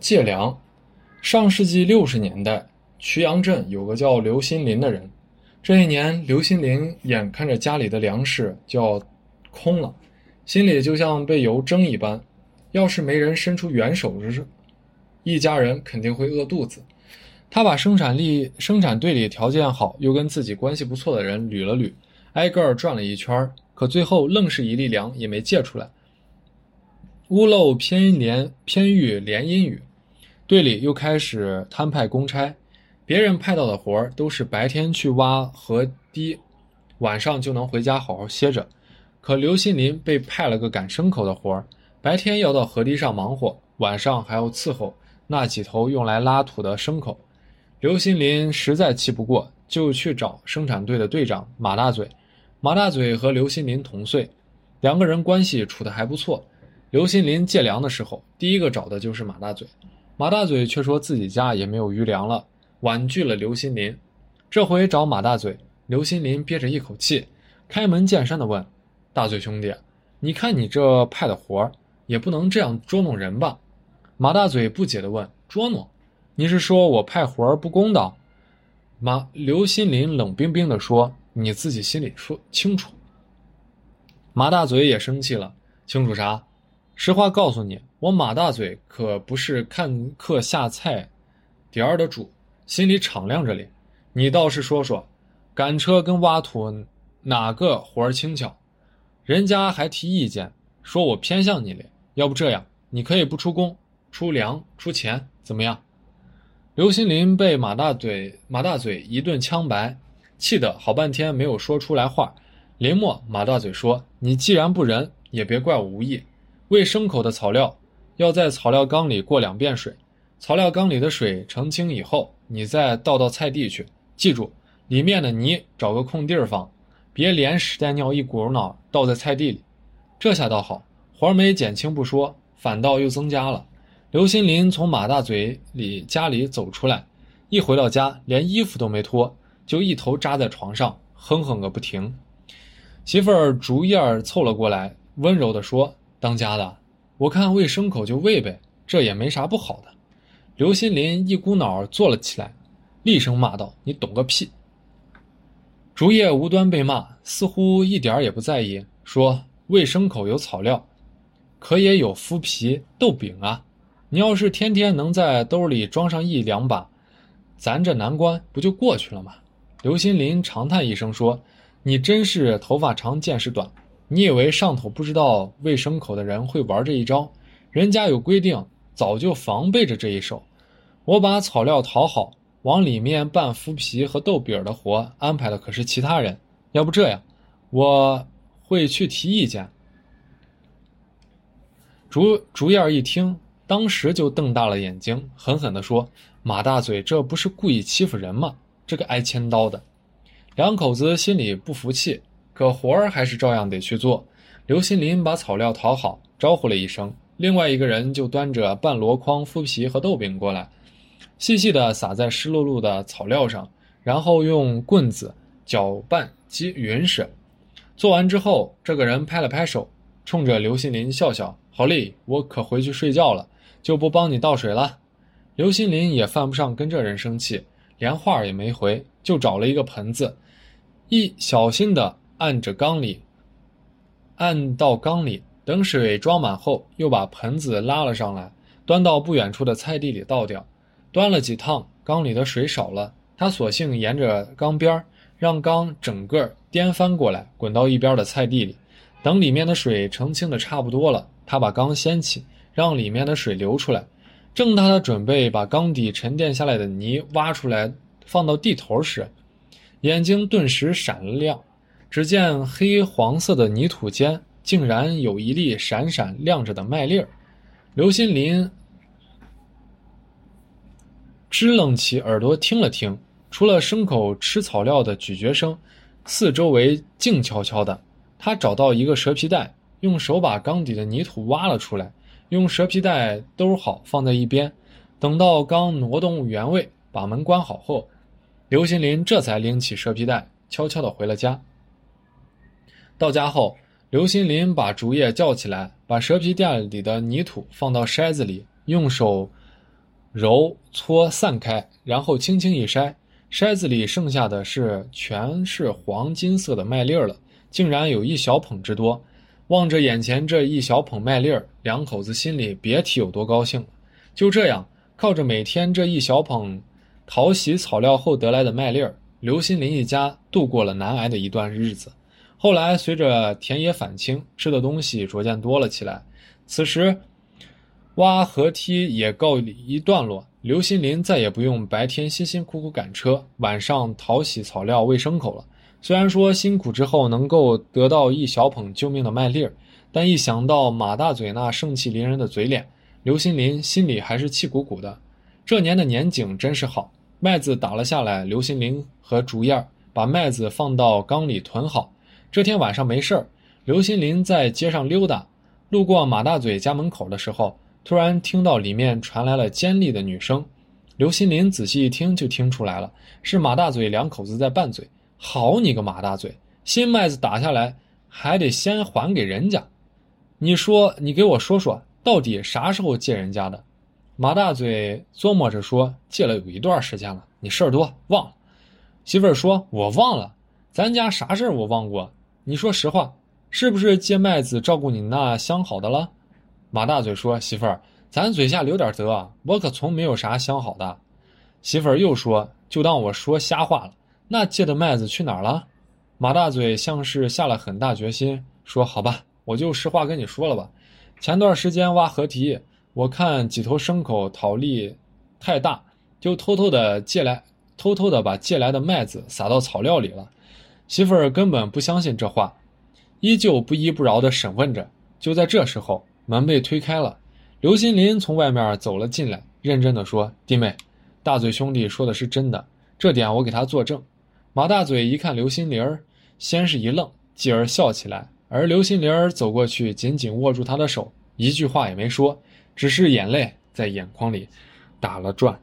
借粮。上世纪六十年代，曲阳镇有个叫刘新林的人。这一年，刘新林眼看着家里的粮食就要空了，心里就像被油蒸一般。要是没人伸出援手时，一家人肯定会饿肚子。他把生产力生产队里条件好又跟自己关系不错的人捋了捋，挨个儿转了一圈，可最后愣是一粒粮也没借出来。屋漏偏连偏遇连阴雨，队里又开始摊派公差。别人派到的活儿都是白天去挖河堤，晚上就能回家好好歇着。可刘新林被派了个赶牲口的活儿，白天要到河堤上忙活，晚上还要伺候那几头用来拉土的牲口。刘新林实在气不过，就去找生产队的队长马大嘴。马大嘴和刘新林同岁，两个人关系处得还不错。刘新林借粮的时候，第一个找的就是马大嘴。马大嘴却说自己家也没有余粮了，婉拒了刘新林。这回找马大嘴，刘新林憋着一口气，开门见山的问：“大嘴兄弟，你看你这派的活儿，也不能这样捉弄人吧？”马大嘴不解的问：“捉弄？你是说我派活儿不公道？”马刘新林冷冰冰的说：“你自己心里说清楚。”马大嘴也生气了：“清楚啥？”实话告诉你，我马大嘴可不是看客下菜碟儿的主，心里敞亮着嘞。你倒是说说，赶车跟挖土哪个活儿轻巧？人家还提意见，说我偏向你嘞。要不这样，你可以不出工，出粮出钱，怎么样？刘新林被马大嘴马大嘴一顿枪白，气得好半天没有说出来话。临末，马大嘴说：“你既然不仁，也别怪我无义。”喂牲口的草料，要在草料缸里过两遍水。草料缸里的水澄清以后，你再倒到菜地去。记住，里面的泥找个空地儿放，别连屎带尿一股脑倒在菜地里。这下倒好，活儿没减轻不说，反倒又增加了。刘新林从马大嘴里家里走出来，一回到家，连衣服都没脱，就一头扎在床上，哼哼个不停。媳妇儿竹叶凑了过来，温柔地说。当家的，我看喂牲口就喂呗，这也没啥不好的。刘新林一股脑坐了起来，厉声骂道：“你懂个屁！”竹叶无端被骂，似乎一点也不在意，说：“喂牲口有草料，可也有麸皮豆饼啊！你要是天天能在兜里装上一两把，咱这难关不就过去了吗？”刘新林长叹一声说：“你真是头发长见识短。”你以为上头不知道喂牲口的人会玩这一招？人家有规定，早就防备着这一手。我把草料淘好，往里面拌麸皮和豆饼的活安排的可是其他人。要不这样，我会去提意见。竹竹燕一听，当时就瞪大了眼睛，狠狠地说：“马大嘴，这不是故意欺负人吗？这个挨千刀的！”两口子心里不服气。可活儿还是照样得去做。刘新林把草料淘好，招呼了一声，另外一个人就端着半箩筐麸皮和豆饼过来，细细的撒在湿漉漉的草料上，然后用棍子搅拌均匀实。做完之后，这个人拍了拍手，冲着刘新林笑笑：“好嘞，我可回去睡觉了，就不帮你倒水了。”刘新林也犯不上跟这人生气，连话也没回，就找了一个盆子，一小心的。按着缸里，按到缸里，等水装满后，又把盆子拉了上来，端到不远处的菜地里倒掉。端了几趟，缸里的水少了，他索性沿着缸边让缸整个颠翻过来，滚到一边的菜地里。等里面的水澄清的差不多了，他把缸掀起，让里面的水流出来。正当他准备把缸底沉淀下来的泥挖出来，放到地头时，眼睛顿时闪了亮。只见黑黄色的泥土间，竟然有一粒闪闪亮着的麦粒儿。刘新林支棱起耳朵听了听，除了牲口吃草料的咀嚼声，四周围静悄悄的。他找到一个蛇皮袋，用手把缸底的泥土挖了出来，用蛇皮袋兜好放在一边。等到缸挪动原位，把门关好后，刘新林这才拎起蛇皮袋，悄悄地回了家。到家后，刘新林把竹叶叫起来，把蛇皮袋里的泥土放到筛子里，用手揉搓散开，然后轻轻一筛，筛子里剩下的是全是黄金色的麦粒儿了，竟然有一小捧之多。望着眼前这一小捧麦粒儿，两口子心里别提有多高兴了。就这样，靠着每天这一小捧淘洗草料后得来的麦粒儿，刘新林一家度过了难挨的一段日子。后来，随着田野返青，吃的东西逐渐多了起来。此时，挖河梯也告一段落，刘新林再也不用白天辛辛苦苦赶车，晚上淘洗草料喂牲口了。虽然说辛苦之后能够得到一小捧救命的麦粒儿，但一想到马大嘴那盛气凌人的嘴脸，刘新林心里还是气鼓鼓的。这年的年景真是好，麦子打了下来，刘新林和竹燕把麦子放到缸里囤好。这天晚上没事儿，刘新林在街上溜达，路过马大嘴家门口的时候，突然听到里面传来了尖利的女声。刘新林仔细一听，就听出来了，是马大嘴两口子在拌嘴。好你个马大嘴！新麦子打下来，还得先还给人家。你说，你给我说说，到底啥时候借人家的？马大嘴琢磨着说：“借了有一段时间了，你事儿多忘了。”媳妇儿说：“我忘了，咱家啥事儿我忘过？你说实话，是不是借麦子照顾你那相好的了？”马大嘴说：“媳妇儿，咱嘴下留点德，我可从没有啥相好的。”媳妇儿又说：“就当我说瞎话了。”那借的麦子去哪儿了？马大嘴像是下了很大决心，说：“好吧，我就实话跟你说了吧。前段时间挖河堤，我看几头牲口讨力太大，就偷偷的借来，偷偷的把借来的麦子撒到草料里了。”媳妇儿根本不相信这话，依旧不依不饶的审问着。就在这时候，门被推开了，刘新林从外面走了进来，认真的说：“弟妹，大嘴兄弟说的是真的，这点我给他作证。”马大嘴一看刘新林，先是一愣，继而笑起来。而刘新林走过去，紧紧握住他的手，一句话也没说，只是眼泪在眼眶里打了转。